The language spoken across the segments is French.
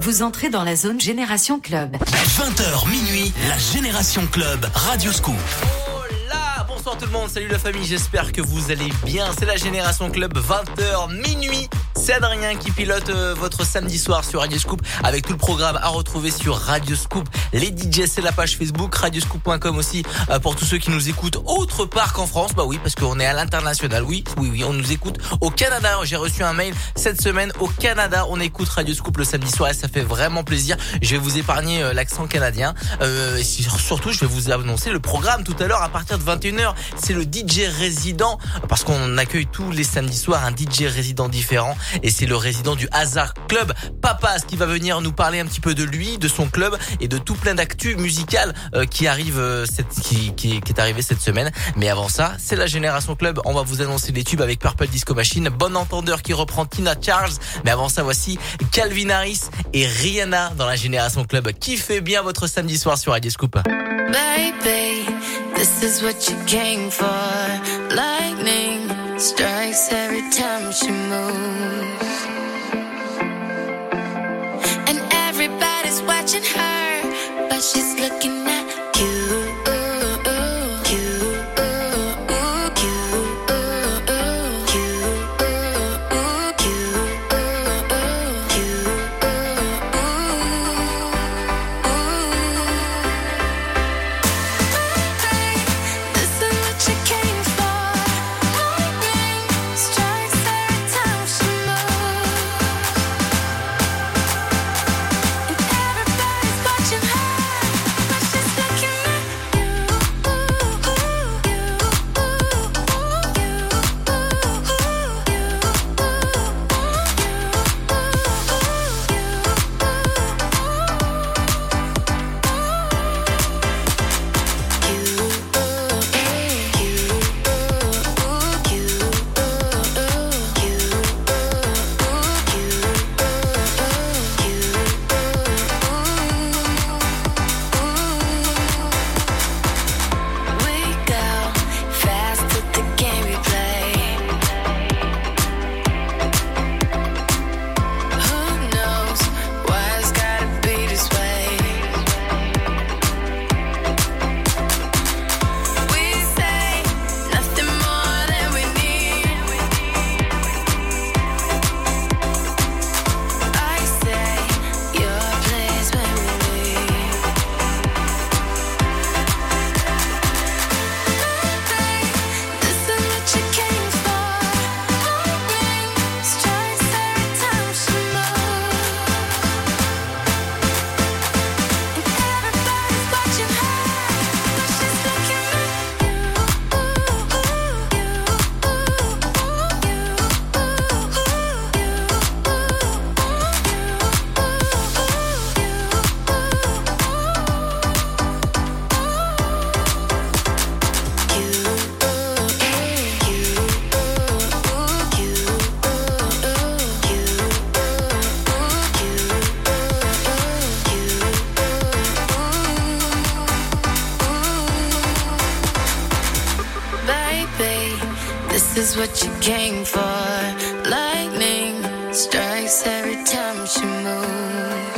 Vous entrez dans la zone Génération Club. 20h minuit, la Génération Club, Radio Scoop. Bonsoir tout le monde, salut la famille, j'espère que vous allez bien. C'est la Génération Club, 20h minuit. C'est Adrien qui pilote euh, votre samedi soir sur Radio Scoop avec tout le programme à retrouver sur Radio Scoop. Les DJ, c'est la page Facebook, radioscoop.com aussi euh, pour tous ceux qui nous écoutent autre part qu'en France. Bah oui, parce qu'on est à l'international. Oui, oui, oui, on nous écoute au Canada. J'ai reçu un mail cette semaine au Canada. On écoute Radio Scoop le samedi soir et ça fait vraiment plaisir. Je vais vous épargner euh, l'accent canadien. Euh, surtout, je vais vous annoncer le programme tout à l'heure à partir de 21h. C'est le DJ résident parce qu'on accueille tous les samedis soirs un DJ résident différent et c'est le résident du Hazard Club, Papas, qui va venir nous parler un petit peu de lui, de son club et de tout plein d'actu musical euh, qui arrive euh, cette, qui, qui, est arrivé cette semaine. Mais avant ça, c'est la Génération Club. On va vous annoncer les tubes avec Purple Disco Machine, Bon Entendeur qui reprend Tina Charles. Mais avant ça, voici Calvin Harris et Rihanna dans la Génération Club. Fait bien votre samedi soir sur Radio Scoop. Baby, this is what you came for. Lightning strikes every time she moves. And everybody's watching her, but she's looking at every time she moves.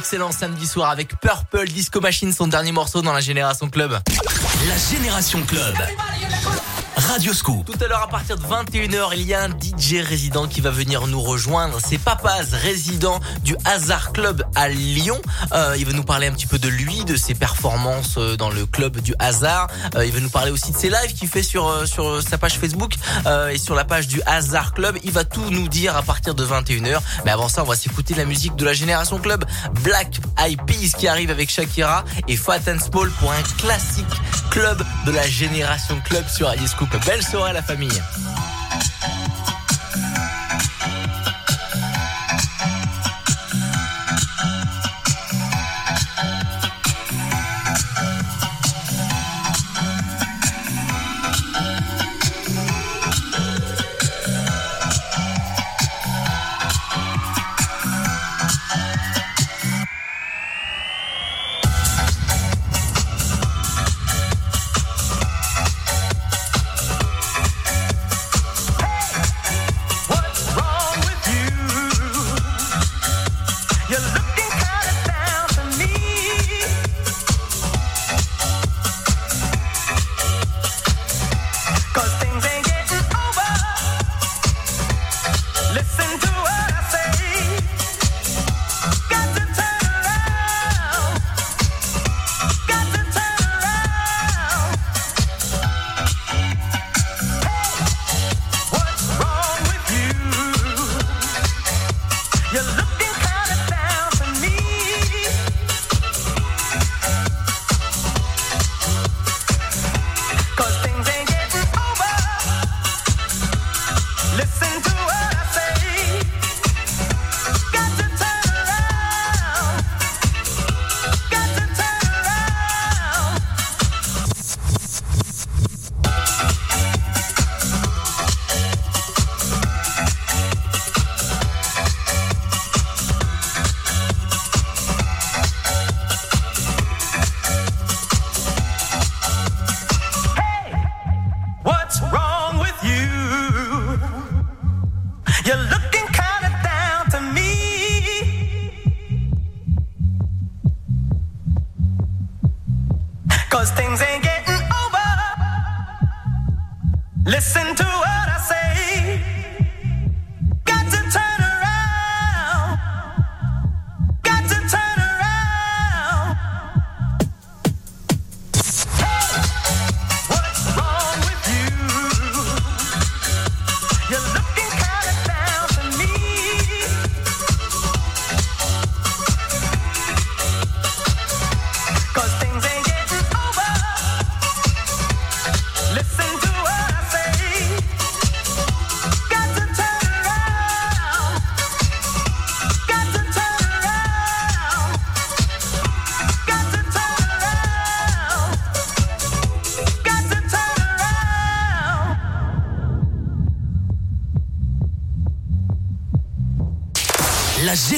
Excellent samedi soir avec Purple Disco Machine, son dernier morceau dans la Génération Club. La Génération Club. Radio Scoop. Tout à l'heure, à partir de 21h, il y a un DJ résident qui va venir nous rejoindre. C'est Papaz, résident du Hazard Club à Lyon. Euh, il va nous parler un petit peu de lui, de ses performances euh, dans le club du Hazard. Euh, il va nous parler aussi de ses lives qu'il fait sur sur sa page Facebook et sur la page du Hazard Club. Il va tout nous dire à partir de 21h. Mais avant ça, on va s'écouter la musique de la Génération Club. Black Eyed Peas qui arrive avec Shakira et Fat and Small pour un classique club de la Génération Club sur Radio Scoop. Belle soirée à la famille.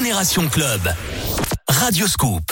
Génération Club. Radio Scoop.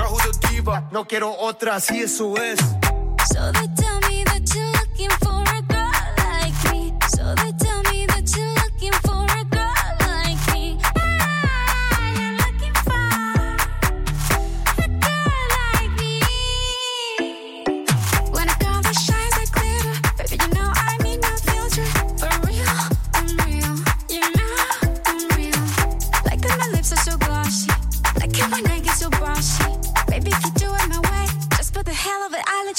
no quiero otra, así eso es. So they tell me that you're looking for a girl like me. So they tell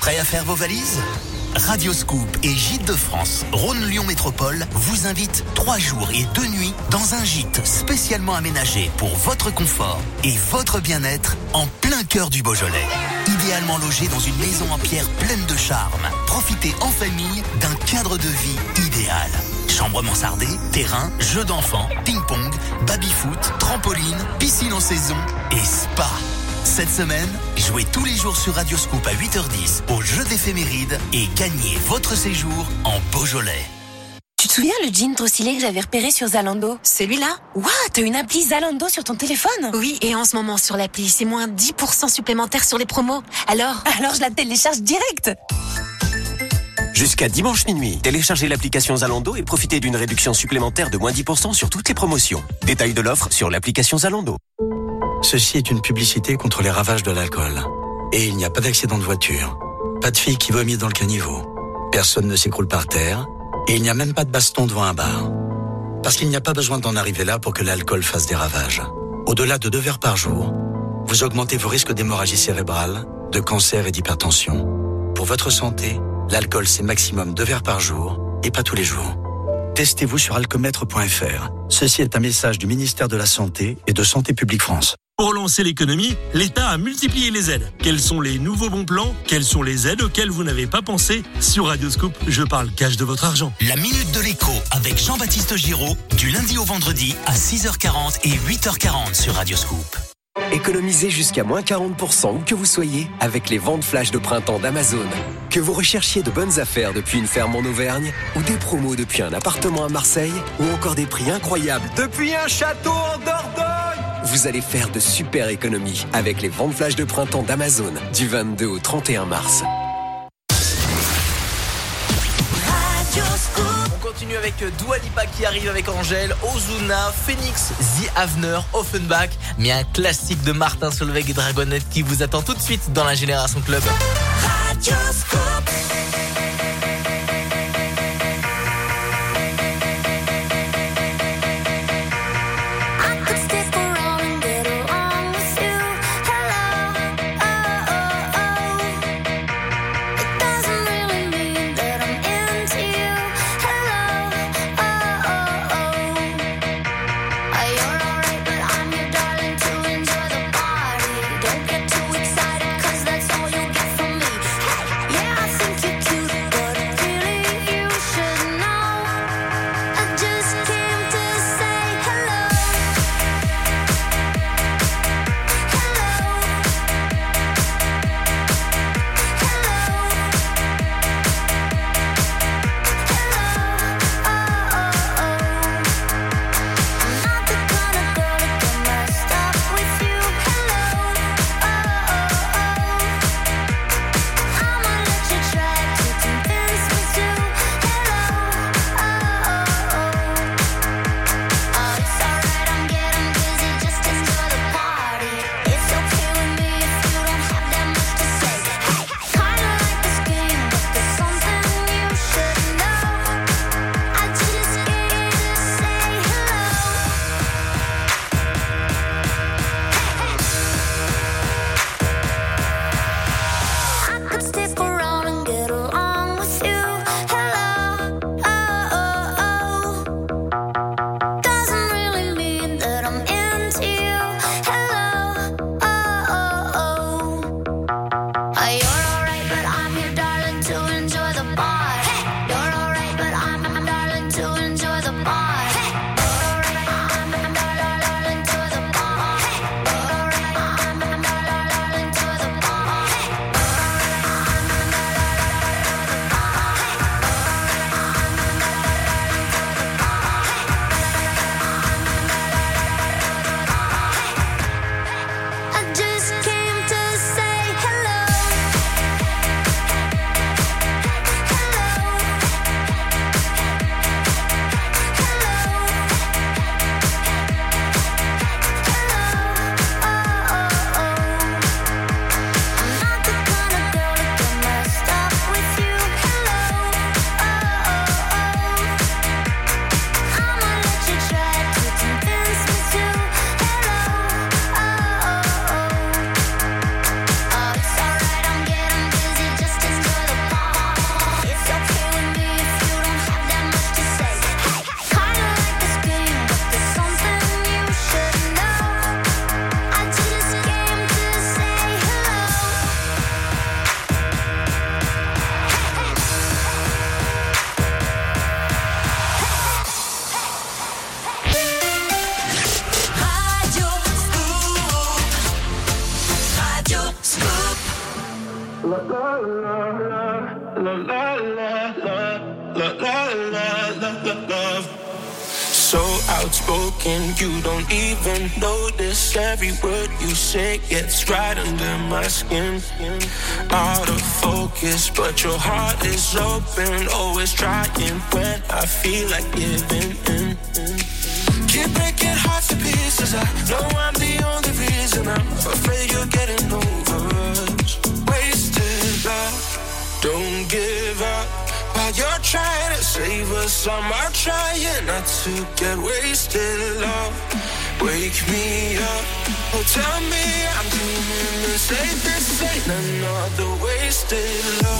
Prêt à faire vos valises? Radio Scoop et Gîtes de France, Rhône-Lyon Métropole vous invitent trois jours et deux nuits dans un gîte spécialement aménagé pour votre confort et votre bien-être en plein cœur du Beaujolais. Idéalement logé dans une maison en pierre pleine de charme, profitez en famille d'un cadre de vie idéal. Chambre mansardée, terrain, jeux d'enfants, ping-pong, baby-foot, trampoline, piscine en saison et spa. Cette semaine, jouez tous les jours sur Radio Scoop à 8h10 au jeu d'éphéméride et gagnez votre séjour en Beaujolais. Tu te souviens le jean trop stylé que j'avais repéré sur Zalando? Celui-là? Waouh, t'as une appli Zalando sur ton téléphone? Oui, et en ce moment sur l'appli, c'est moins 10% supplémentaire sur les promos. Alors? Alors je la télécharge direct Jusqu'à dimanche minuit, téléchargez l'application Zalando et profitez d'une réduction supplémentaire de moins 10% sur toutes les promotions. Détail de l'offre sur l'application Zalando. Ceci est une publicité contre les ravages de l'alcool. Et il n'y a pas d'accident de voiture. Pas de fille qui vomit dans le caniveau. Personne ne s'écroule par terre. Et il n'y a même pas de baston devant un bar. Parce qu'il n'y a pas besoin d'en arriver là pour que l'alcool fasse des ravages. Au-delà de deux verres par jour, vous augmentez vos risques d'hémorragie cérébrale, de cancer et d'hypertension. Pour votre santé, l'alcool c'est maximum deux verres par jour et pas tous les jours. Testez-vous sur alcomètre.fr. Ceci est un message du ministère de la Santé et de Santé publique France. Pour lancer l'économie, l'État a multiplié les aides. Quels sont les nouveaux bons plans? Quelles sont les aides auxquelles vous n'avez pas pensé? Sur Radioscoop, je parle cash de votre argent. La Minute de l'écho avec Jean-Baptiste Giraud du lundi au vendredi à 6h40 et 8h40 sur Radio Scoop. Économisez jusqu'à moins 40% où que vous soyez avec les ventes flash de printemps d'Amazon. Que vous recherchiez de bonnes affaires depuis une ferme en Auvergne ou des promos depuis un appartement à Marseille ou encore des prix incroyables depuis un château en Dordogne. Vous allez faire de super économies avec les ventes flash de printemps d'Amazon du 22 au 31 mars. On continue avec Dua Lipa qui arrive avec Angèle, Ozuna, Phoenix, The Avener, Offenbach, mais un classique de Martin Solveig et Dragonette qui vous attend tout de suite dans la Génération Club. your heart is open. Always trying when I feel like giving in. Keep breaking hearts to pieces. I know I'm the only reason. I'm afraid you're getting over us. Wasted love. Don't give up. While you're trying to save us, I'm trying not to get wasted love. Wake me up, oh tell me I'm dreaming this ain't this ain't another wasted love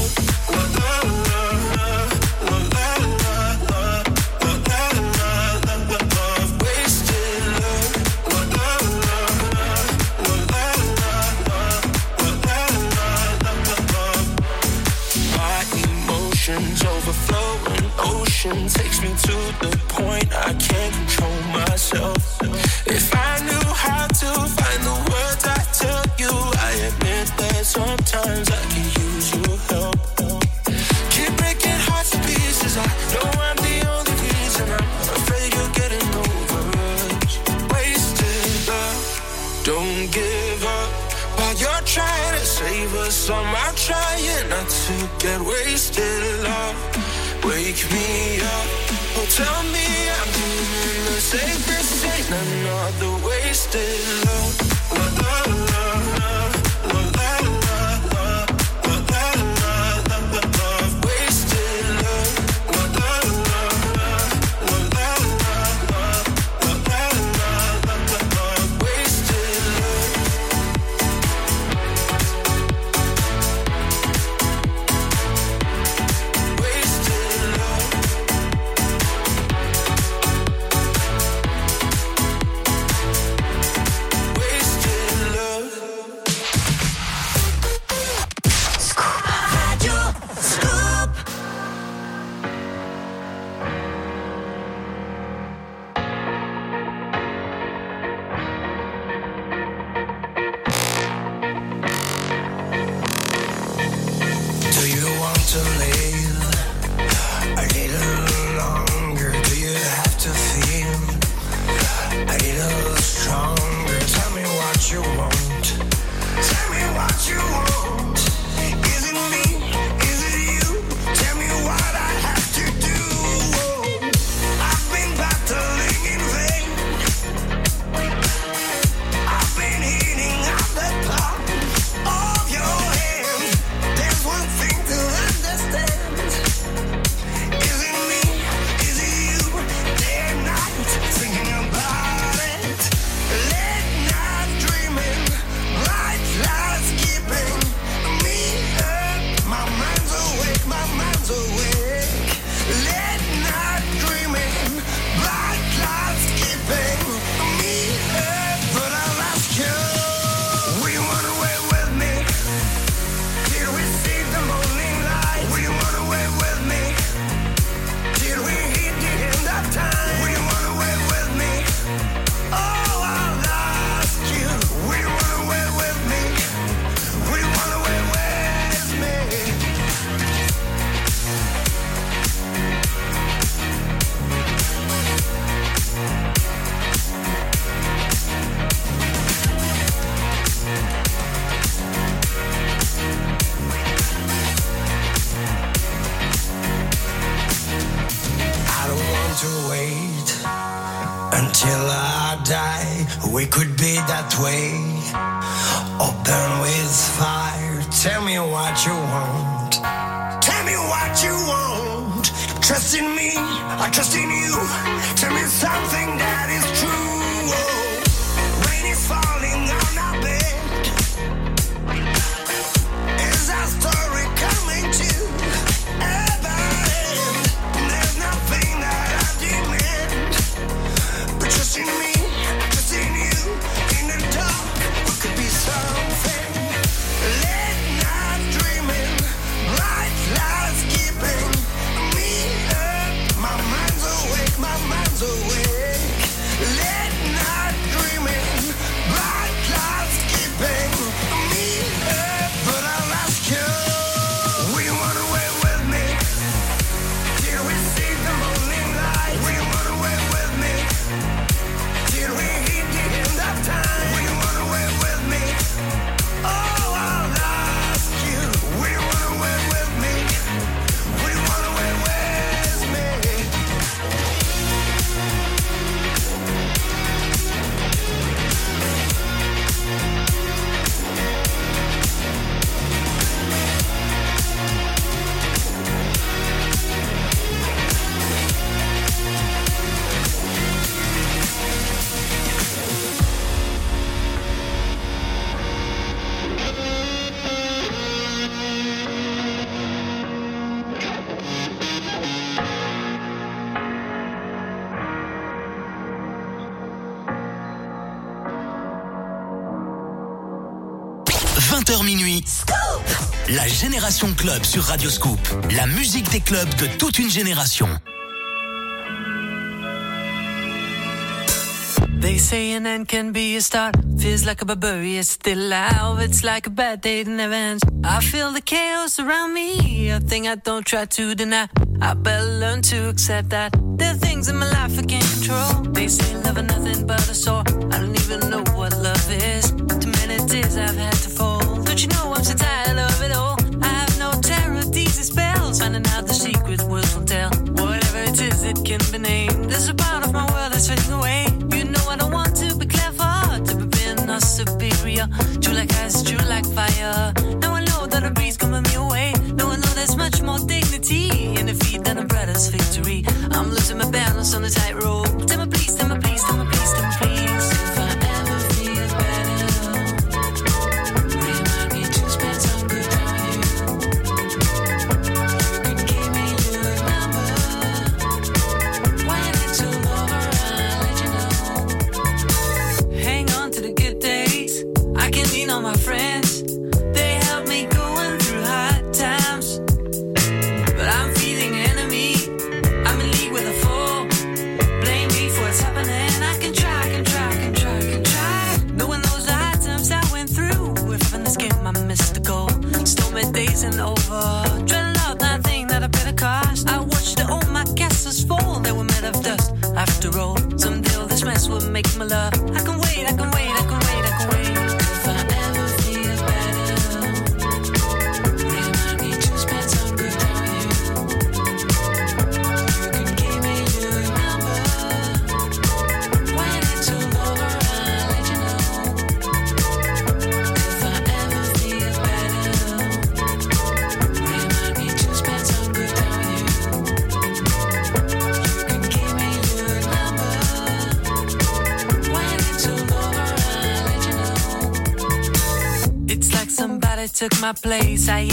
a stronger. Tell me what you want. Tell me what you want. Génération Club sur Radio Scoop. La musique des clubs de toute une génération. They say an end can be a start. Feels like a barbarian, it's still alive. It's like a bad day that never ends. I feel the chaos around me, a thing I don't try to deny. I better learn to accept that there are things in my life I can't control. They say love nothing but a sore. place I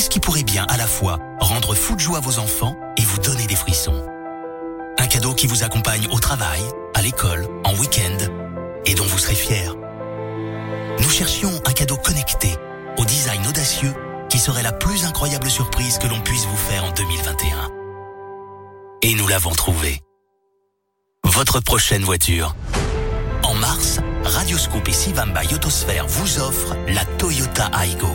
Qu'est-ce qui pourrait bien à la fois rendre fou de joie à vos enfants et vous donner des frissons? Un cadeau qui vous accompagne au travail, à l'école, en week-end et dont vous serez fier. Nous cherchions un cadeau connecté, au design audacieux, qui serait la plus incroyable surprise que l'on puisse vous faire en 2021. Et nous l'avons trouvé. Votre prochaine voiture. En mars, Radioscoop et Sivamba Yotosphère vous offrent la Toyota Aygo.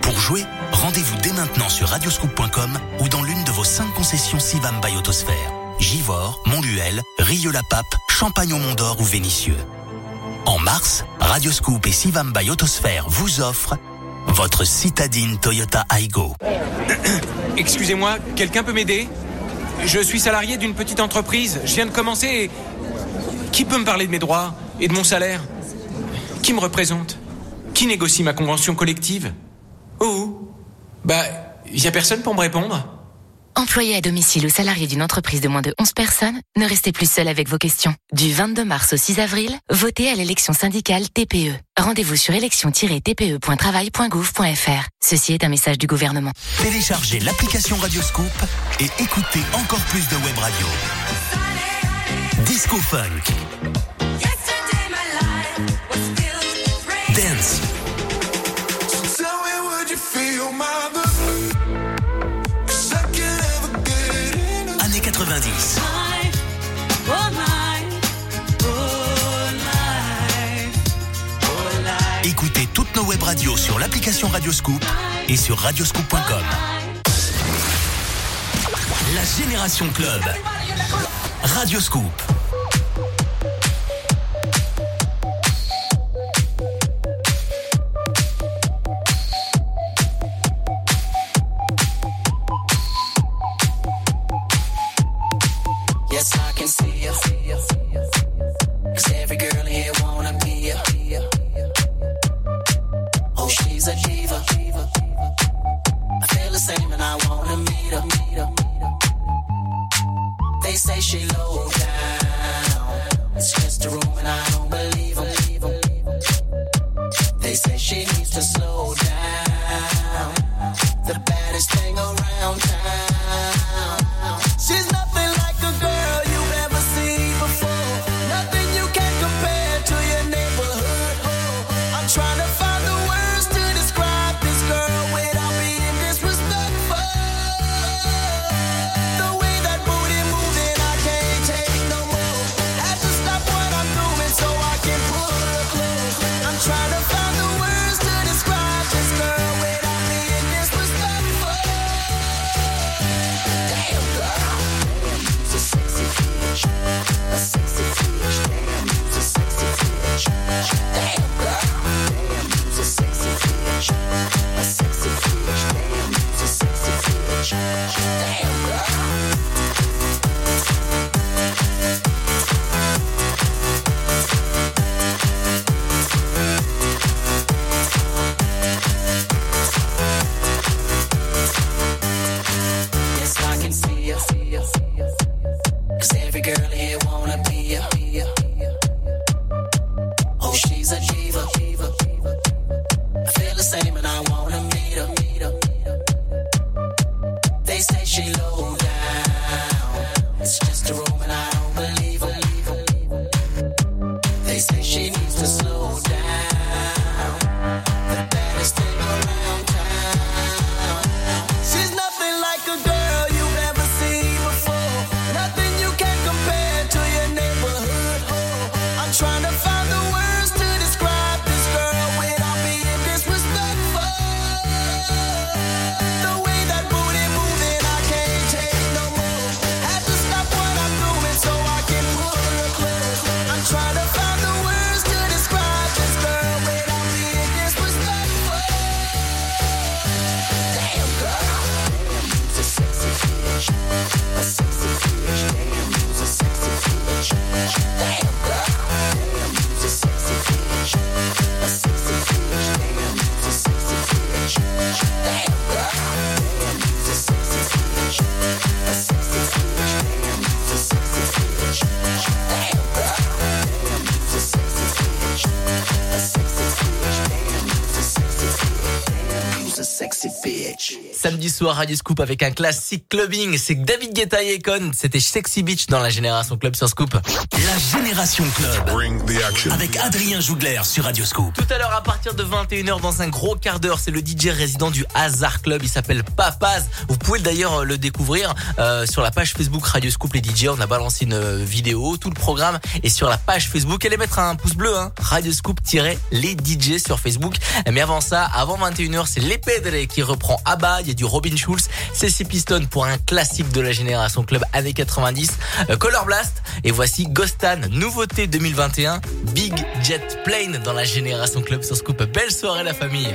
Pour jouer, rendez-vous dès maintenant sur radioscoop.com ou dans l'une de vos cinq concessions Sivamba Yotosphère. Givors, Montluel, Rieux-la-Pape, Champagne au Mont-d'Or ou Vénissieux. En mars, Radioscoop et Sivamba Yotosphère vous offrent votre citadine Toyota Aygo. Excusez-moi, quelqu'un peut m'aider? Je suis salarié d'une petite entreprise. Je viens de commencer et... Qui peut me parler de mes droits et de mon salaire? Qui me représente? Qui négocie ma convention collective? Y a personne pour me répondre? Employé à domicile ou salarié d'une entreprise de moins de 11 personnes, ne restez plus seul avec vos questions. Du 22 mars au 6 avril, votez à l'élection syndicale TPE. Rendez-vous sur élection-tpe.travail.gouv.fr. Ceci est un message du gouvernement. Téléchargez l'application Radioscoop et écoutez encore plus de web radio. Disco Funk. Dance. Web radios sur l'application Radioscoop et sur radioscoop.com. La Génération Club. Radioscoop. soir, Radio Scoop avec un classique clubbing. C'est David Guetta et Econ. C'était Sexy Beach dans la Génération Club sur Scoop. La Génération Club. Avec Adrien Jougler sur Radio Scoop. Tout à l'heure, à partir de 21h, dans un gros quart d'heure, c'est le DJ résident du Hazard Club. Il s'appelle Papaz. Vous pouvez d'ailleurs euh, le découvrir euh, sur la page Facebook Radio Scoop les DJ. On a balancé une euh, vidéo, tout le programme est sur la page Facebook. Allez mettre un pouce bleu, hein, Radio Scoop-les DJ sur Facebook. Mais avant ça, avant 21h, c'est Les Pedres qui reprend Abba. Il y a du Robin Schulz, Ceci Piston pour un classique de la génération club années 90, euh, Color Blast. Et voici Ghostan, nouveauté 2021, Big Jet Plane dans la génération club sur Scoop. Belle soirée la famille.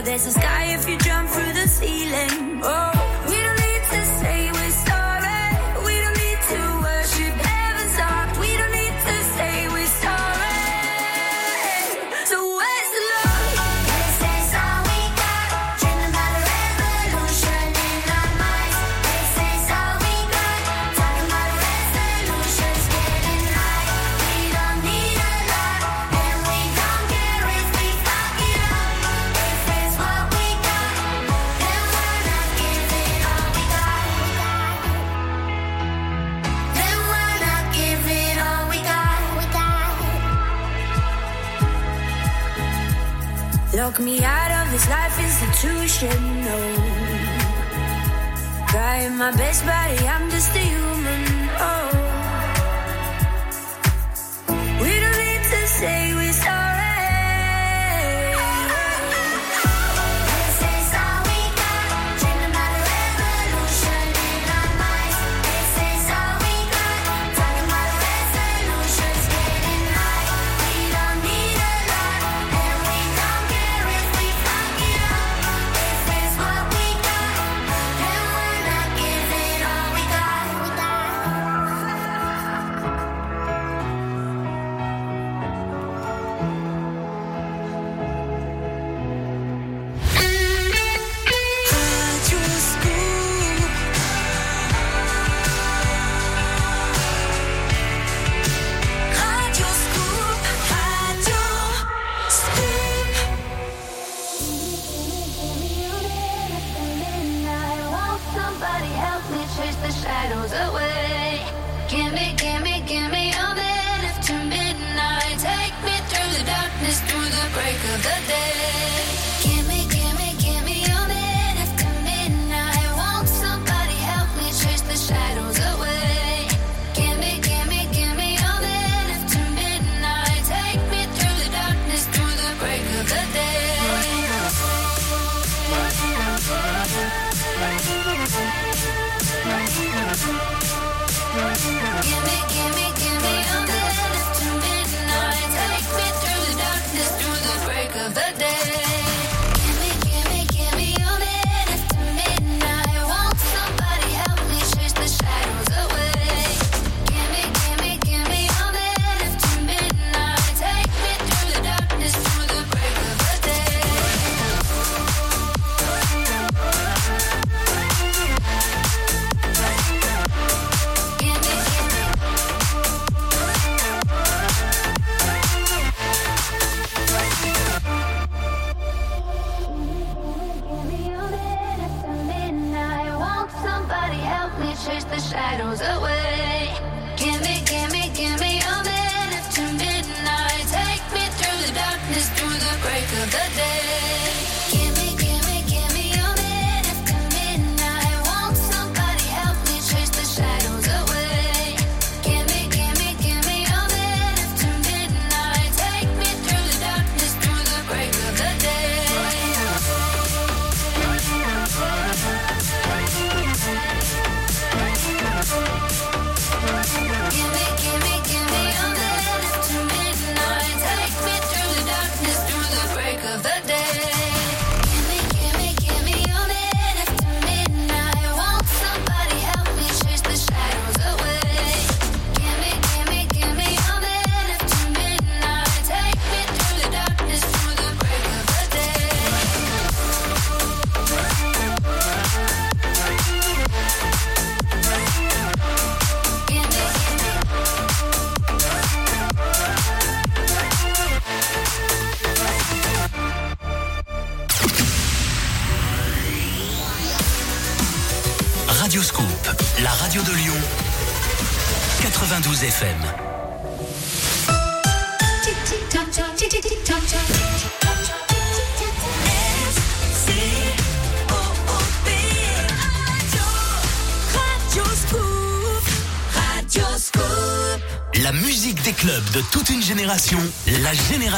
but there's a sky if you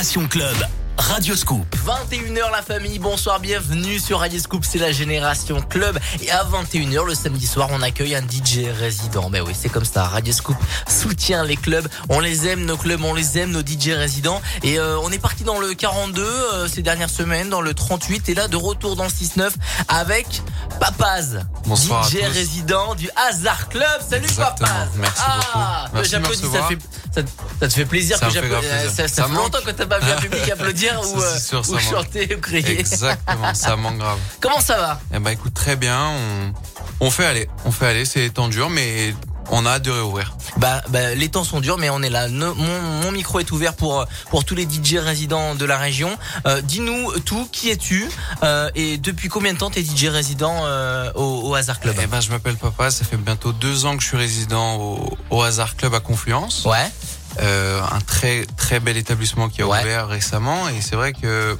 Génération Club. Radio Scoop. 21h la famille, bonsoir, bienvenue sur Radio Scoop, c'est la Génération Club. Et à 21h le samedi soir, on accueille un DJ résident. Ben oui, c'est comme ça, Radio Scoop soutient les clubs. On les aime, nos clubs, on les aime, nos DJ résidents. Et euh, on est parti dans le 42 euh, ces dernières semaines, dans le 38 et là de retour dans le 6-9 avec Papaz. Bonsoir DJ résident du Hazard Club. Salut Exactement. Papaz. Merci ah, beaucoup. Merci j'applaudis, ça fait, ça, te fait plaisir Ça que j'applaudisse. Ça, ça Ça fait manque. longtemps que t'as pas vu un public applaudir ou, Ça, euh, sûr, manque. chanter ou crier. Exactement, ça manque grave. Comment ça va? Eh ben écoute, très bien. On, on fait aller, on fait aller. C'est temps dur, mais on a hâte de réouvrir. Bah, bah, les temps sont durs, mais on est là. Ne- mon, mon micro est ouvert pour pour tous les DJ résidents de la région. Euh, Dis-nous tout. Qui es-tu Euh, et depuis combien de temps t'es DJ résident euh, au, au Hazard Club? Eh ben je m'appelle Papa. Ça fait bientôt deux ans que je suis résident au, au Hasard Club à Confluence. Ouais. Euh, un très très bel établissement qui a ouvert récemment. Et c'est vrai que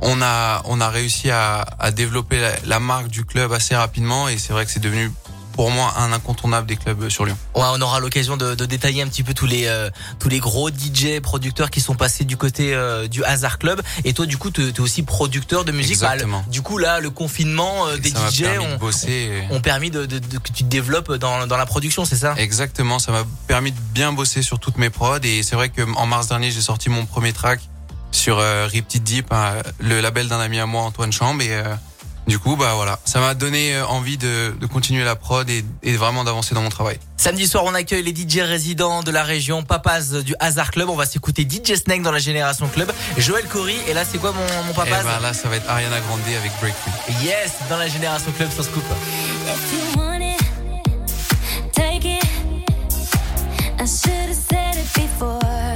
on a on a réussi à, à développer la, la marque du club assez rapidement. Et c'est vrai que c'est devenu pour moi un incontournable des clubs sur Lyon. Ouais, on aura l'occasion de, de détailler un petit peu tous les euh, tous les gros DJ producteurs qui sont passés du côté euh, du Hazard Club. Et toi, du coup, tu es aussi producteur de musique. Bah, Exactement. du coup, là, le confinement euh, des ça DJ de ont, bosser et- ont permis de, que tu te développes dans, dans la production, c'est ça? Exactement, ça m'a permis de bien bosser sur toutes mes prods et c'est vrai que en mars dernier j'ai sorti mon premier track sur Riptide Deep, hein, le label d'un ami à moi Antoine Chambre et du coup bah voilà, ça m'a donné euh, envie de, de continuer la prod et, et vraiment d'avancer dans mon travail. Samedi soir, on accueille les DJ résidents de la région Papas du Hazard Club. On va s'écouter DJ Snake dans la Génération Club. Joël Cory. Et là, c'est quoi mon, mon Et Papas ben là ça va être Ariana Grande avec Break Free. Yes, dans la Génération Club sur Scoop. I should have said it before.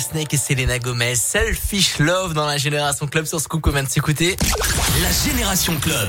Snake et Selena Gomez. Selfish Love dans la Génération Club sur Scoop qu'on vient de s'écouter. La Génération Club.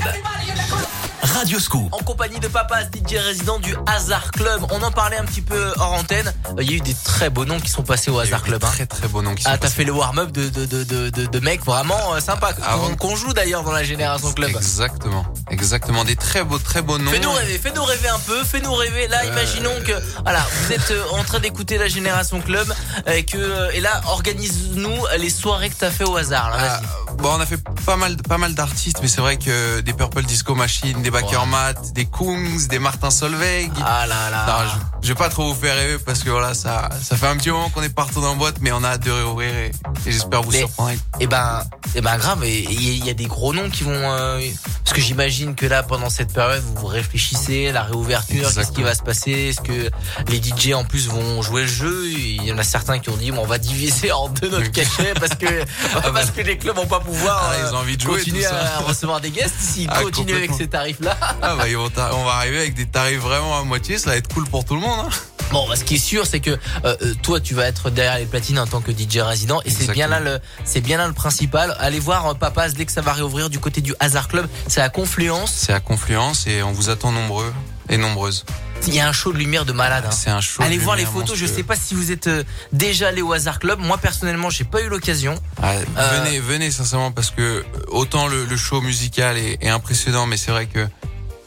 Radio Scoop. En compagnie de Papas, DJ résident du Hazard Club. On en parlait un petit peu hors antenne. Il y a eu des très beaux noms qui sont passés au Hazard Club. Hein. Très très beaux noms qui ah, sont Ah, t'as fait le warm-up de, de, de, de, de mecs vraiment euh, sympa. Avant ah qu'on joue d'ailleurs dans la Génération Club. Exactement. Exactement. Des très beaux, très beaux noms. Fais-nous rêver, fais-nous rêver un peu, fais-nous rêver. Là, imaginons que, voilà, vous êtes euh, en train d'écouter la Génération Club et que, euh, et là, organise-nous les soirées que t'as fait au hasard. Là, Ah, bon, on a fait pas mal, pas mal d'artistes, mais c'est vrai que des Purple Disco Machine, des Bakermat, des Kungs, des Martin Solveig. Ah là là. Non, je, je vais pas trop vous faire rêver parce que voilà, ça, ça fait un petit moment qu'on est partout dans la boîte, mais on a hâte de réouvrir et, et j'espère vous Mais- surprendre. Et ben, et ben grave. Il y, a des gros noms qui vont, euh, parce que j'imagine que là, pendant cette période, vous réfléchissez la réouverture, qu'est-ce qui va se passer, est-ce que les DJ en plus vont jouer le jeu? Il y en a certains qui ont dit, bon, on va diviser en deux notre cachet parce que parce que les clubs vont pas pouvoir Ah, ils ont envie de jouer, continuer à recevoir des guests s'ils Ah, continuent avec ces tarifs-là. Ah bah, ils vont ta- on va arriver avec des tarifs vraiment à moitié, ça va être cool pour tout le monde. Hein. Bon, ce qui est sûr, c'est que euh, euh, toi, tu vas être derrière les platines en tant que DJ résident, et c'est bien là le, c'est bien là le principal. Allez voir euh, Papas dès que ça va réouvrir du côté du Hazard Club. C'est à Confluence. C'est à Confluence et on vous attend nombreux et nombreuses. Il y a un show de lumière de malade. hein. C'est un show. Allez voir les photos. Je monstrueux. sais pas si vous êtes euh, déjà allé au Hazard Club. Moi personnellement, j'ai pas eu l'occasion. Ah, Euh, Venez, venez sincèrement parce que autant le, le show musical est, est impressionnant, mais c'est vrai que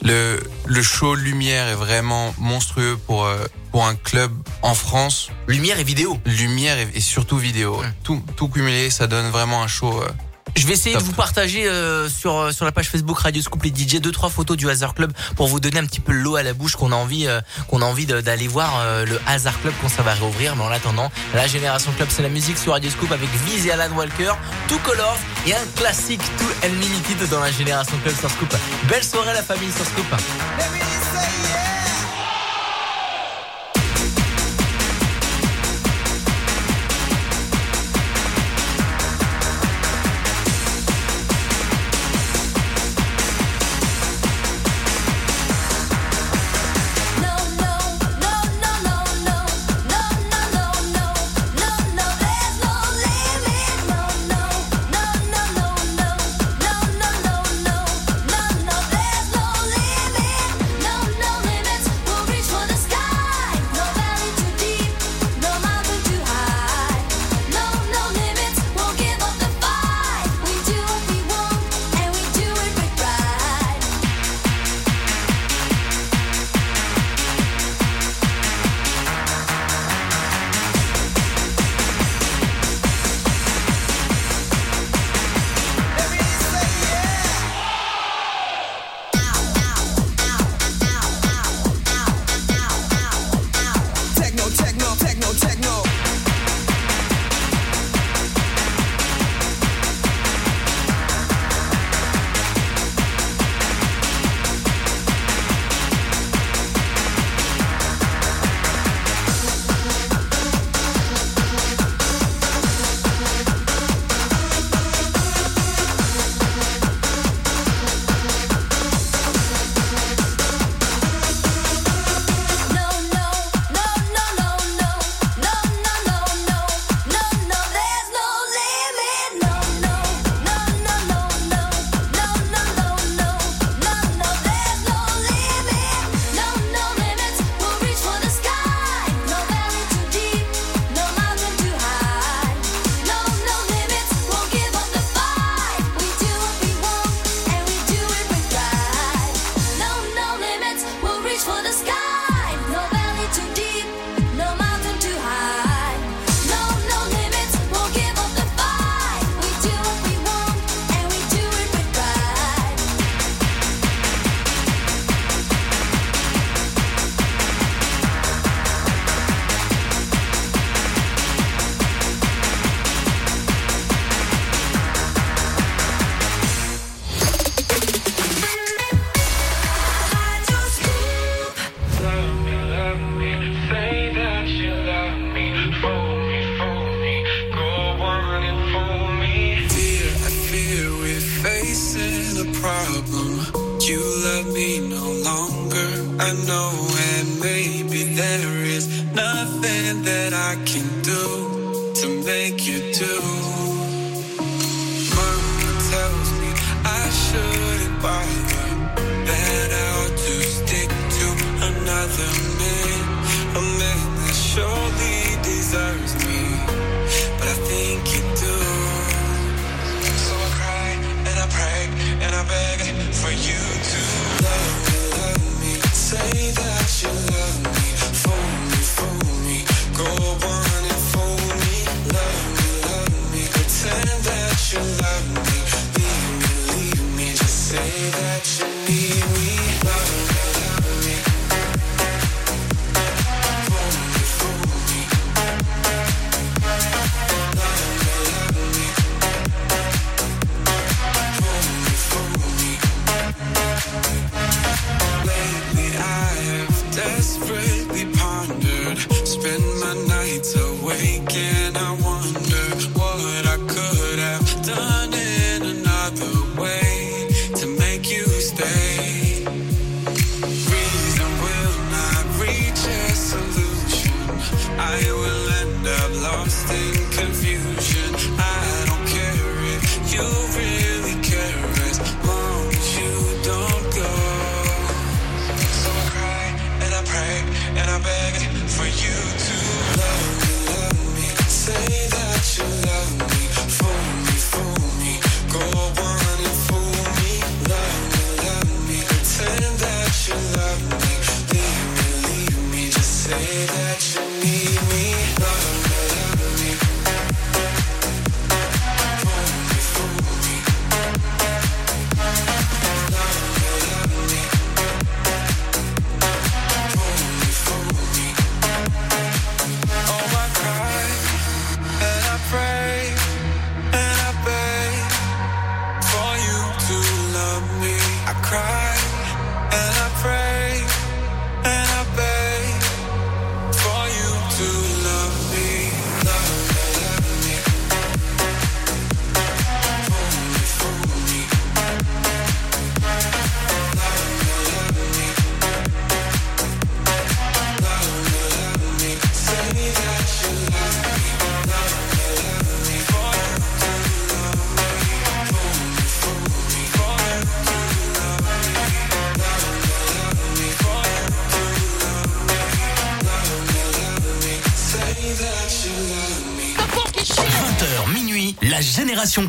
le le show lumière est vraiment monstrueux pour euh, pour un club en France. Lumière et vidéo. Lumière et, et surtout vidéo. Tout tout cumulé, ça donne vraiment un show. euh, Je vais essayer Top. de vous partager euh, sur euh, sur la page Facebook Radio Scoop les DJ deux trois photos du Hazard Club pour vous donner un petit peu l'eau à la bouche qu'on a envie euh, qu'on a envie d'aller voir euh, le Hazard Club quand ça va réouvrir. Mais en attendant, la Génération Club c'est la musique sur Radio Scoop avec Viz et Alan Walker, Two Colors et un classique Two Unlimited dans la Génération Club sur Scoop. Belle soirée la famille sur Scoop.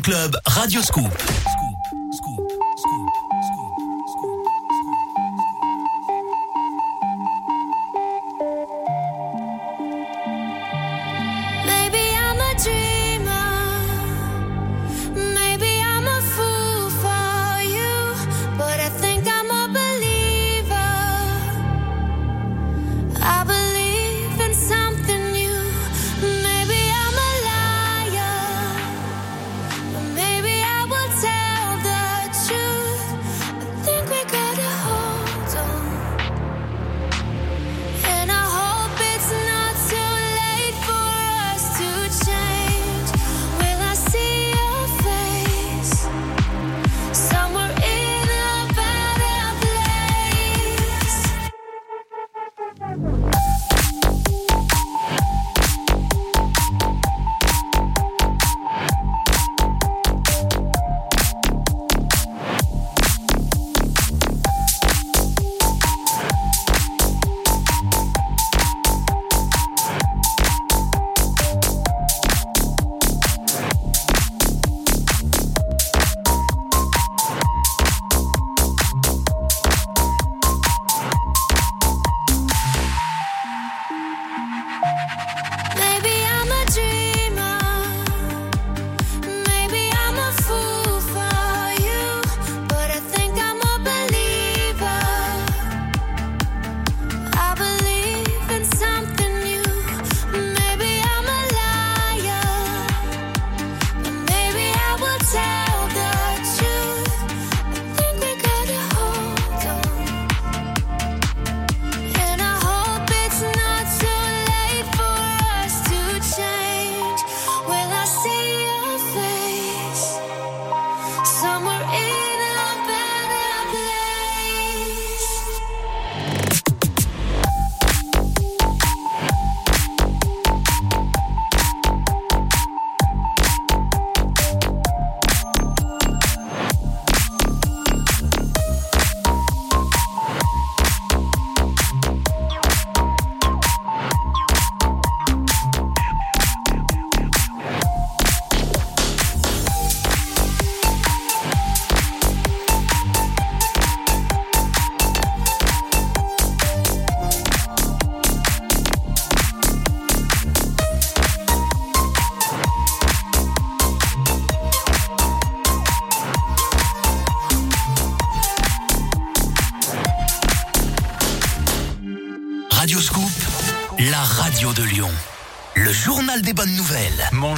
Club Radio Scoop.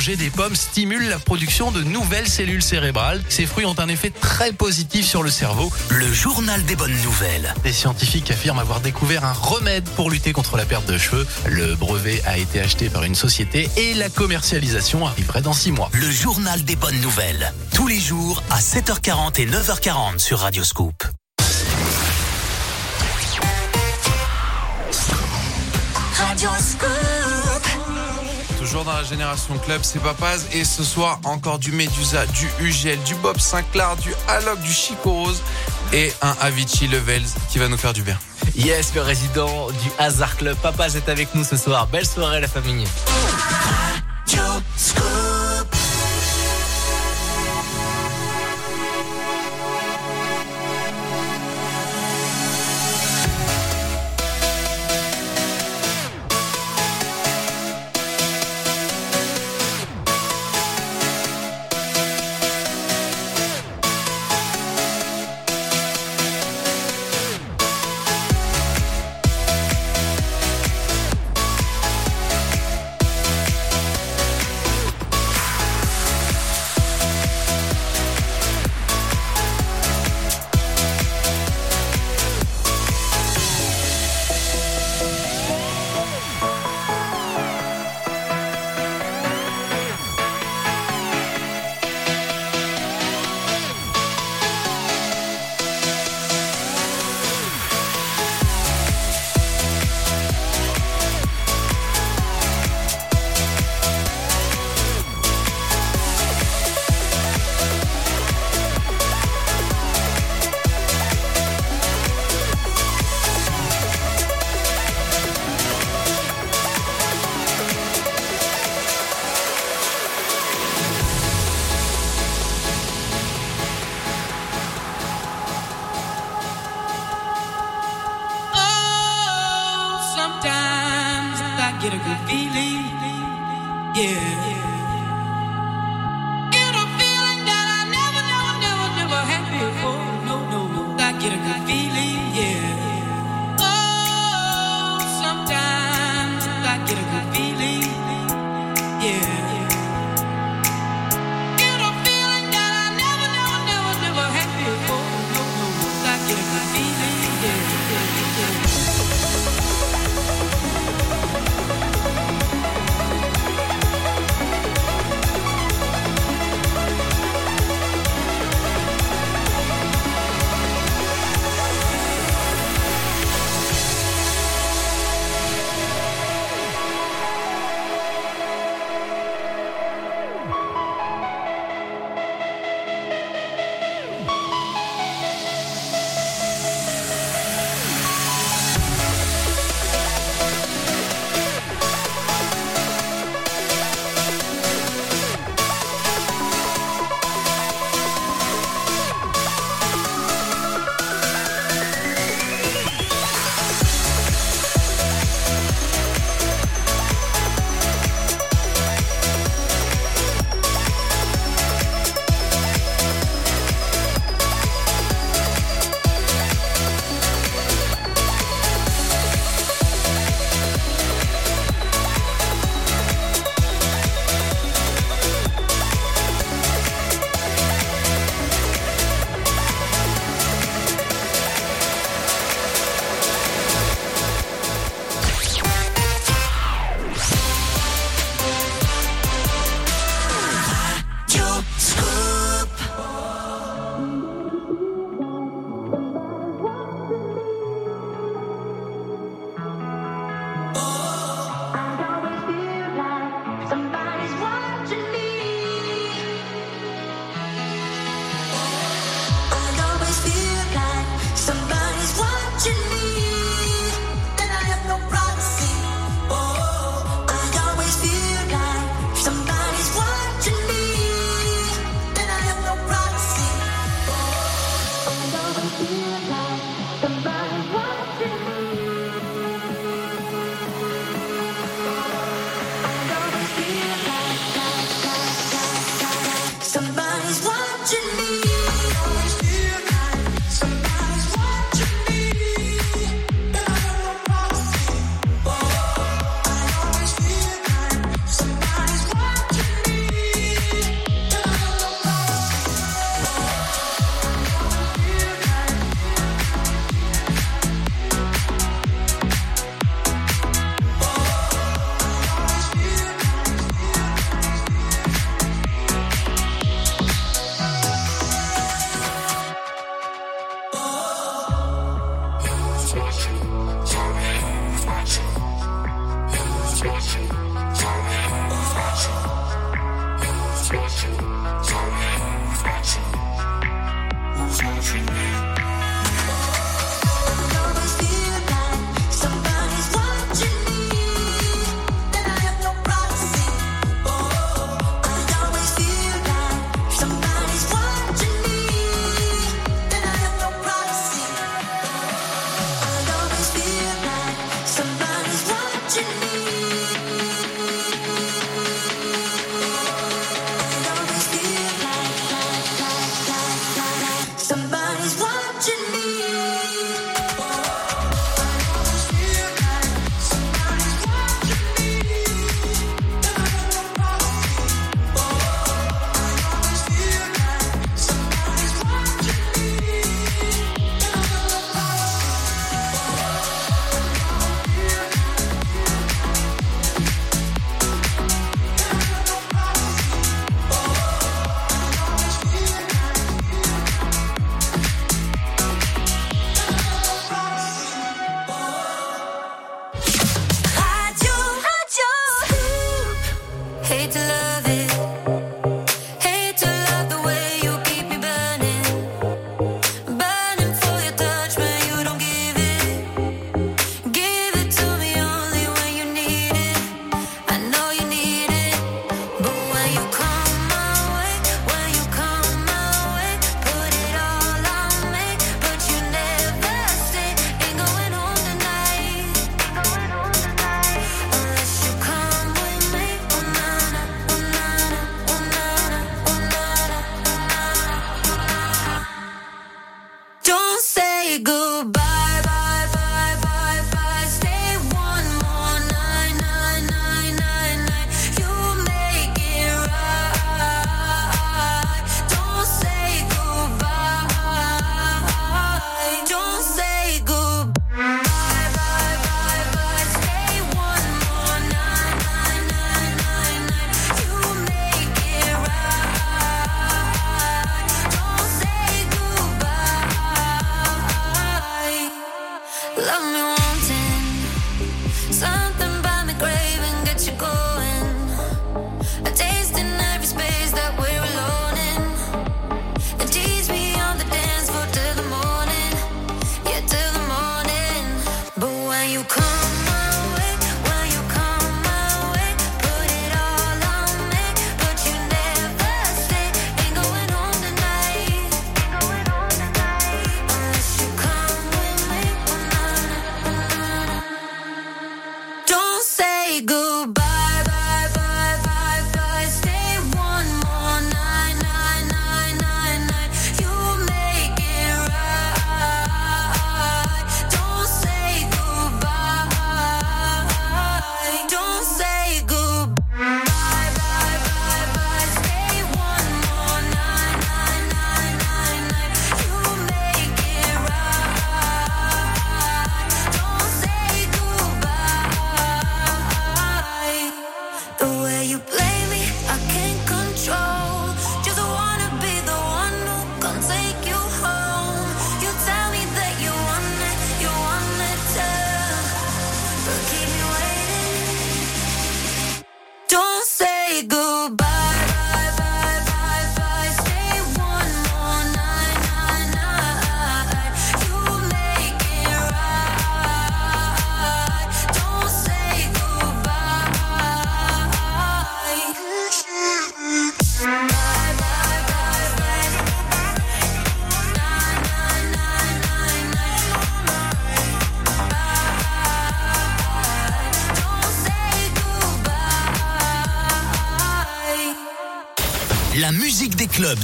Manger des pommes stimule la production de nouvelles cellules cérébrales. Ces fruits ont un effet très positif sur le cerveau. Le journal des bonnes nouvelles. Des scientifiques affirment avoir découvert un remède pour lutter contre la perte de cheveux. Le brevet a été acheté par une société et la commercialisation arriverait dans six mois. Le journal des bonnes nouvelles. Tous les jours à 7h40 et 9h40 sur Radio Scoop. Radio Scoop. Dans la génération club, c'est Papaz. Et ce soir, encore du Medusa, du Ugel, du Bob Sinclair, du Alok, du Chico Rose et un Avicii Levels qui va nous faire du bien. Yes, le résident du Hazard Club. Papa est avec nous ce soir. Belle soirée la famille.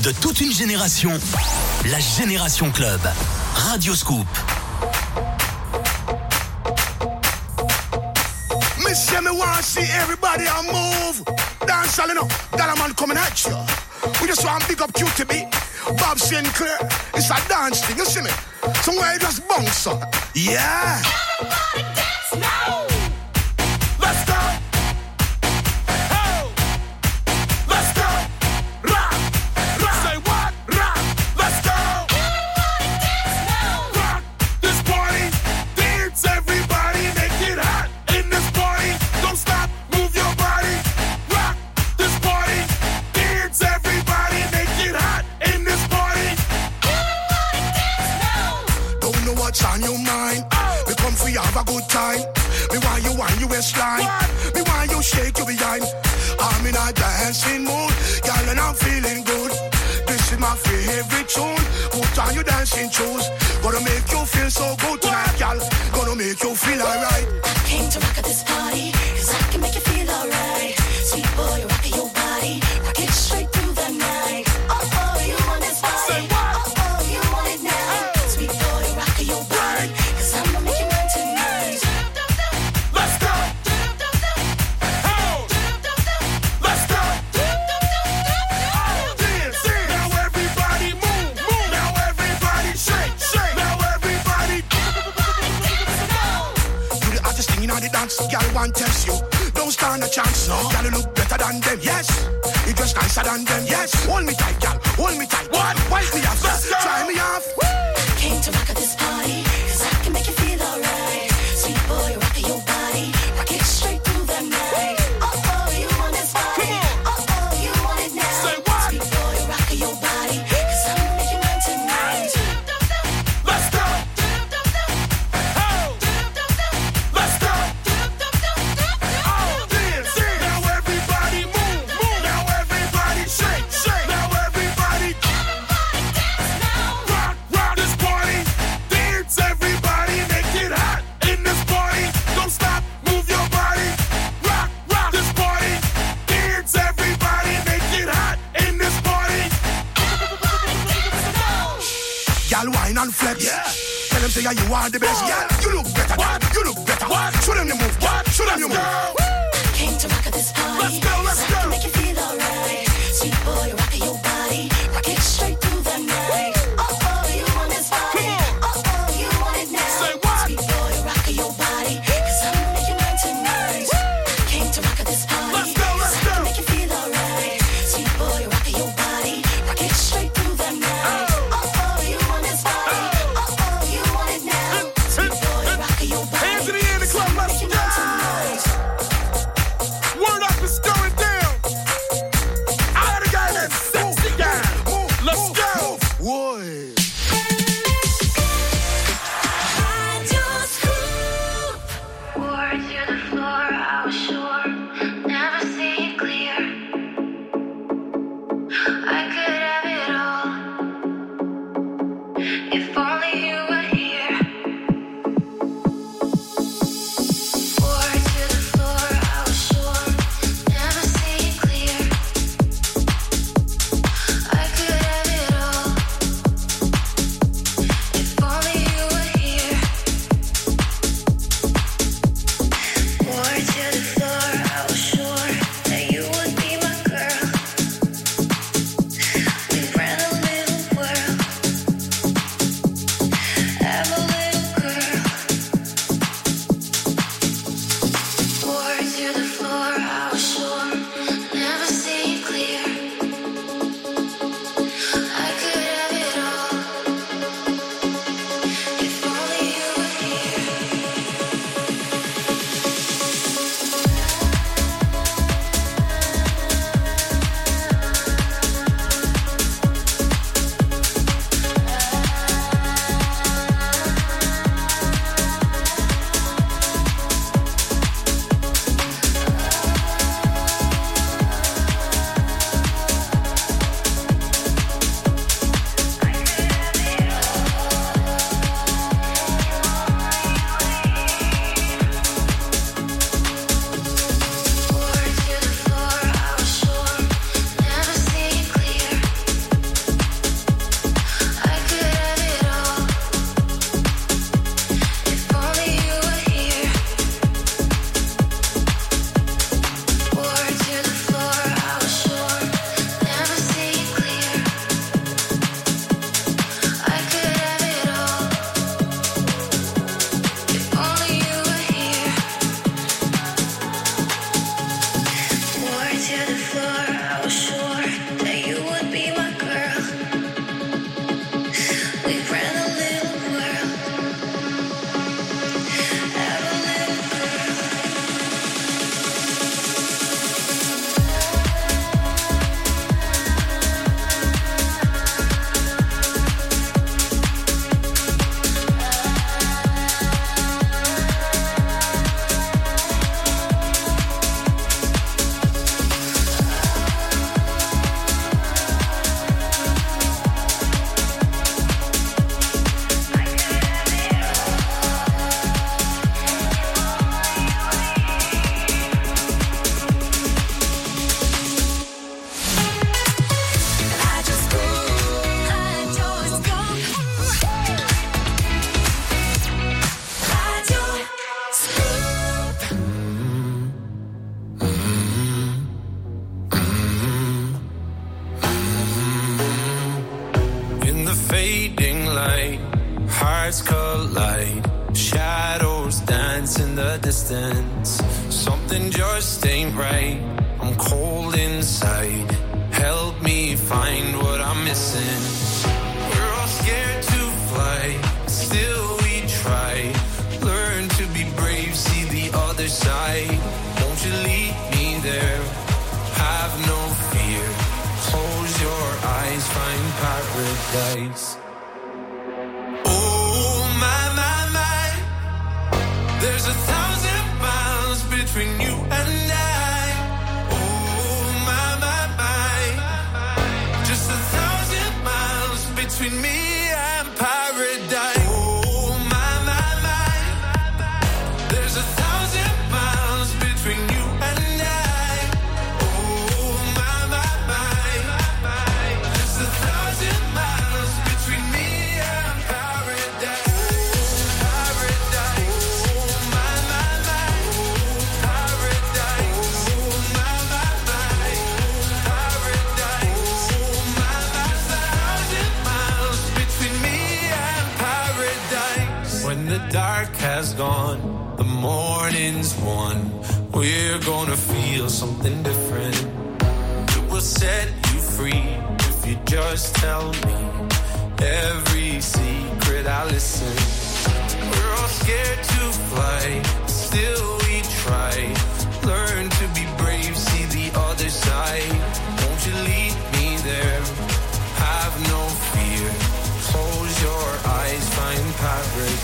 de toute une génération, la Génération Club. Radio Scoop. Miss Jimmy wanna see everybody on move. Dance all up, that man coming at you. We just want to pick up QTB, Bob Sinclair. It's a dance thing, you see me? Somewhere you just bounce on. Yeah. dancing shoes. Gonna make you feel so good tonight, y'all. Gonna make you feel alright.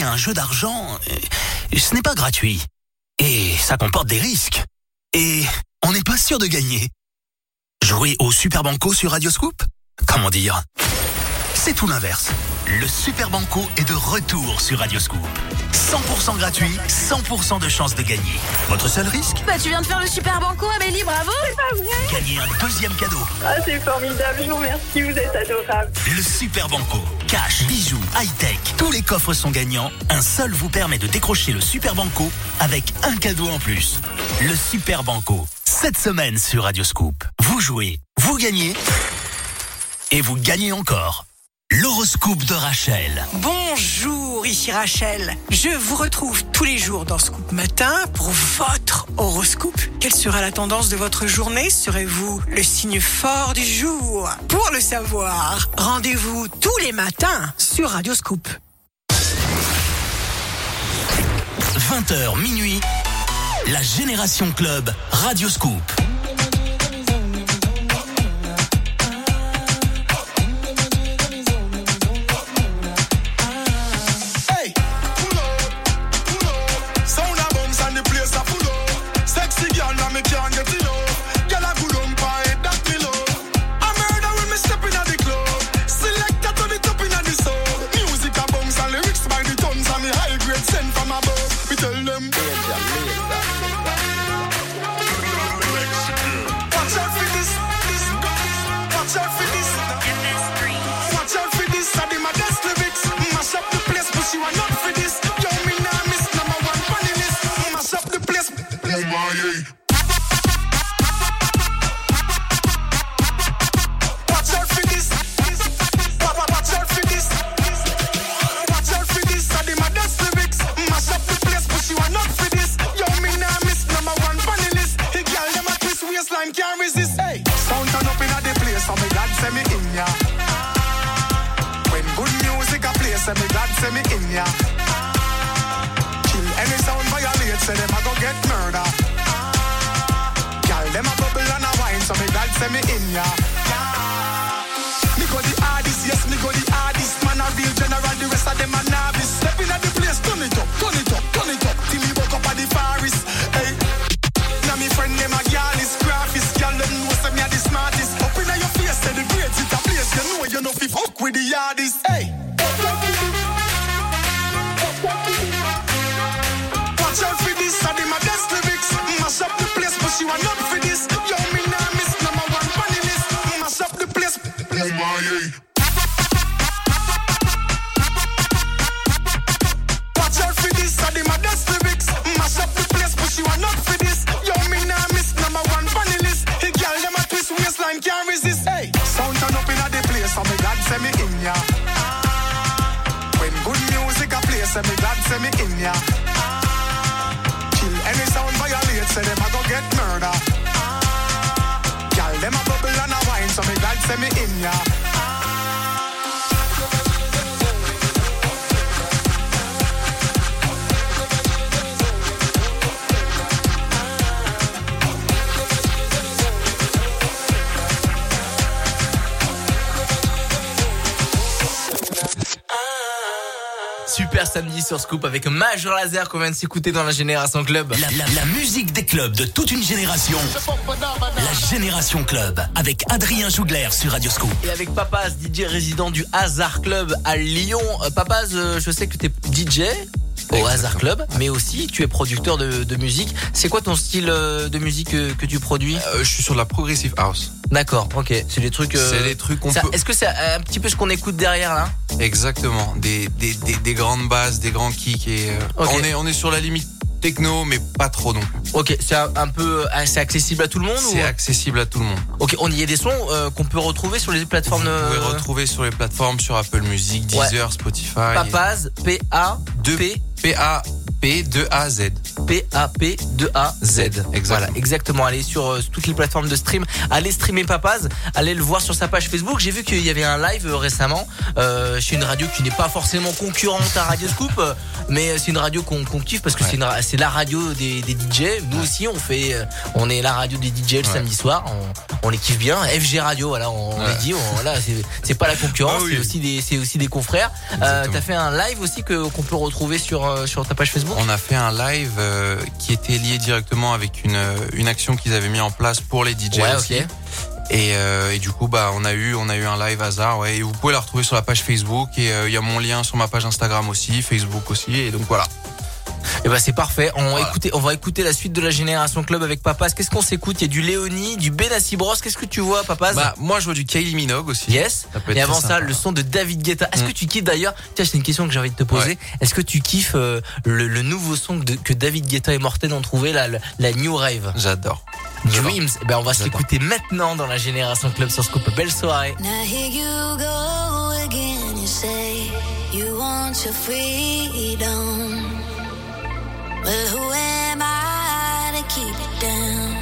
Un jeu d'argent, euh, ce n'est pas gratuit. Et ça comporte des risques. Et on n'est pas sûr de gagner. Jouer au Super Banco sur Radio Scoop? Comment dire? C'est tout l'inverse. Le Super Banco est de retour sur Radio Scoop. 100% gratuit, 100% de chance de gagner. Votre seul risque Bah tu viens de faire le super banco Amélie, bravo C'est pas vrai Gagner un deuxième cadeau. Ah c'est formidable, je vous remercie, vous êtes adorable. Le Super Banco. Cash, bijoux, high-tech, tous les coffres sont gagnants. Un seul vous permet de décrocher le Super Banco avec un cadeau en plus. Le Super Banco. Cette semaine sur Radio Scoop. Vous jouez, vous gagnez et vous gagnez encore. L'horoscope de Rachel. Bonjour, ici Rachel. Je vous retrouve tous les jours dans Scoop Matin pour votre horoscope. Quelle sera la tendance de votre journée? Serez-vous le signe fort du jour? Pour le savoir, rendez-vous tous les matins sur Radio Scoop. 20h minuit. La Génération Club Radio Yeah. Watch out for this. Wa- wa- Watch out for this. Watch out for this. Best lyrics. Mash up the place, not for this. Number one funny list. Hey, girl, them a twist waistline can't resist. Hey, sound turn up inna the place, so me say me in ya. When good music a play, say me say me in ya. Any sound violate, say them a go get murder. Send me in ya. Me go the hardest, yes, me go the hardest. Man a real general, the rest of them a novice. Step in at the place, turn it up, turn it up, turn it up. Till me woke up at the forest. Now me friend them a gyal is graphist. Gyal them know say me a the smartest. Up inna your face, the grades it a place. You know you know fi fuck with the hardest. Say me in ya. Kill any sound violate, say them a go get murder. Girl, them a bubble and a wine, so me God send me in ya. Super samedi sur Scoop avec Major Laser qu'on vient de s'écouter dans la Génération Club. La, la- la musique des clubs de toute une génération. La Génération Club avec Adrien Jougler sur Radio Scoop. Et avec Papaz, DJ résident du Hazard Club à Lyon. Euh, Papaz, euh, je sais que tu es DJ au Hazard Club, mais aussi tu es producteur de, de musique. C'est quoi ton style euh, de musique que, que tu produis? Je suis sur la progressive house. D'accord, ok. C'est des trucs. euh, C'est des trucs qu'on peut- Est-ce que c'est un petit peu ce qu'on écoute derrière là? Exactement, des, des, des, des grandes basses, des grands kicks et euh, on est on est sur la limite techno mais pas trop non plus. Ok, c'est un, peu assez accessible à tout le monde C'est ou... accessible à tout le monde. Ok, on y a des sons euh, qu'on peut retrouver sur les plateformes. Vous euh, pouvez retrouver sur les plateformes sur Apple Music, Deezer, Spotify. Papaz, P-A, P, P-A, P, 2 A, Z. P-A-P, 2-A, Z. exactement. Voilà, exactement. Allez sur euh, toutes les plateformes de stream. Allez streamer Papaz. Allez le voir sur sa page Facebook. J'ai vu qu'il y avait un live euh, récemment euh, chez une radio qui n'est pas forcément concurrente à Radio Scoop, euh, mais c'est une radio qu'on qu'on kiffe parce que c'est une ra- c'est la radio des, des DJ. Nous aussi, on fait, euh, on est la radio des DJ le samedi soir. On, on les kiffe bien. FG Radio, voilà, on, on les dit. On, voilà, c'est- c'est pas la concurrence, Ah oui. c'est aussi des, c'est aussi des confrères. Euh. T'as fait un live aussi que qu'on peut retrouver sur euh, sur ta page Facebook. On a fait un live euh, qui était lié directement avec une, euh, une action qu'ils avaient mis en place pour les DJ Ouais, aussi. ok. Et, euh, et du coup, bah, on a eu, on a eu un live hasard, ouais. Et vous pouvez la retrouver sur la page Facebook et euh, il y a mon lien sur ma page Instagram aussi, Facebook aussi. Et donc voilà. Et bah c'est parfait. On va écouter, on va écouter la suite de la génération club avec Papaz. Qu'est-ce qu'on s'écoute? Il y a du Léonie, du Benassi Bros. Qu'est-ce que tu vois, Papaz Bah, moi, je vois du Kylie Minogue aussi. Yes. Et avant ça, sympa. le son de David Guetta. Est-ce Mm. que tu kiffes d'ailleurs? Tiens, c'est une question que j'ai envie de te poser. Ouais. Est-ce que tu kiffes euh, le, le nouveau son de- que David Guetta et Morten ont trouvé, la, la, la New Rave? J'adore. Dreams. Eh ben, on va se l'écouter maintenant dans la génération club sur Scoop. Belle soirée. Now here Well, who am I to keep it down?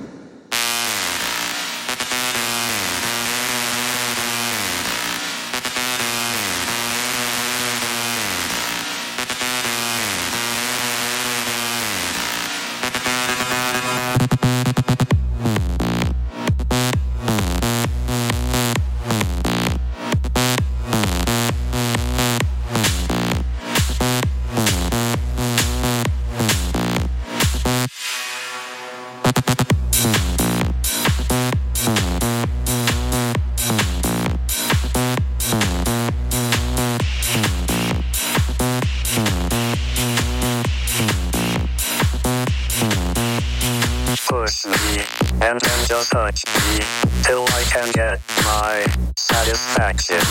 action.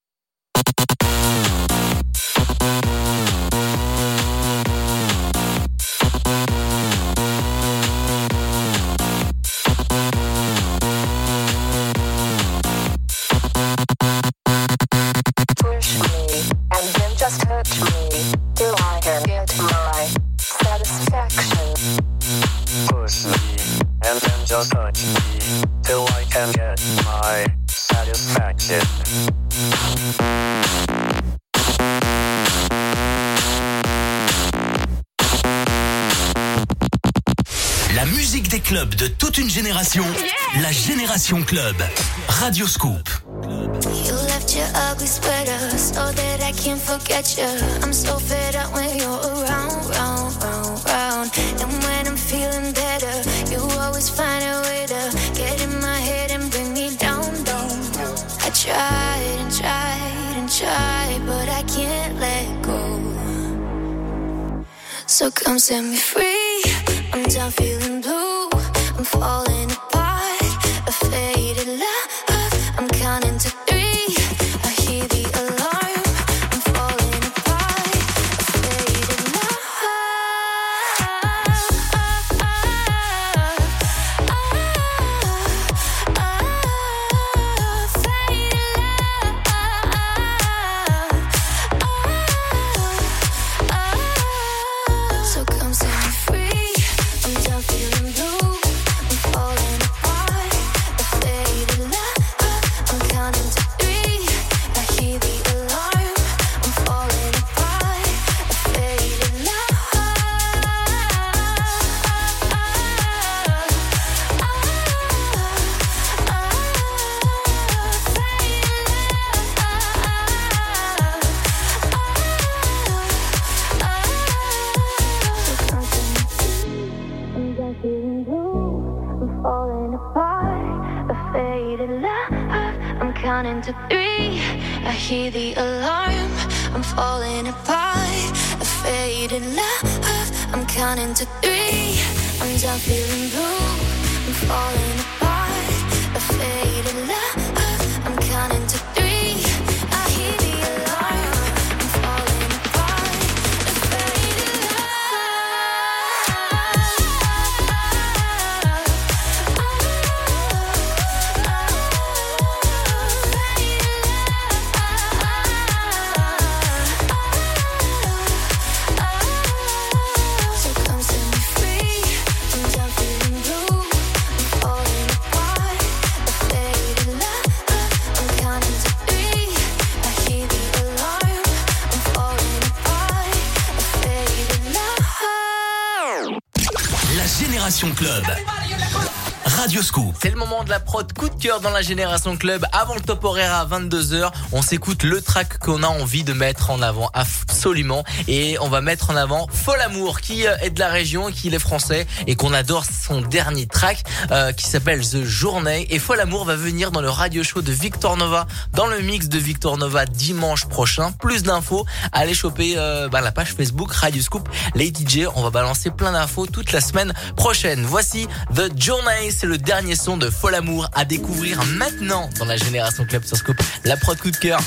Une génération, la Génération Club. Radio Scoop. You left your ugly sweater so that I can't forget you. I'm so fed up when you're around, round, round, round. And when I'm feeling better, you always find a way to get in my head and bring me down, down. I tried and tried and tried, but I can't let go. So come set me free. I'm done feeling blue. Falling apart. Dans la Génération Club. Avant le top horaire à 22h, on s'écoute le track qu'on a envie de mettre en avant absolument. Et on va mettre en avant Fol Amour qui euh, est de la région, qui est français et qu'on adore son dernier track euh, qui s'appelle The Journey. Et Fol Amour va venir dans le radio show de Victor Nova, dans le mix de Victor Nova dimanche prochain. Plus d'infos, allez choper euh, bah, la page Facebook Radio Scoop. Les DJ, on va balancer plein d'infos toute la semaine prochaine. Voici The Journey, c'est le dernier son de Fol Amour à découvrir maintenant dans la Génération Club sur Scoop. La prod coup de cœur.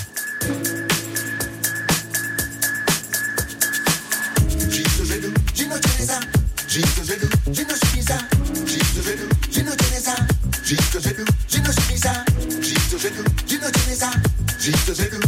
Moyo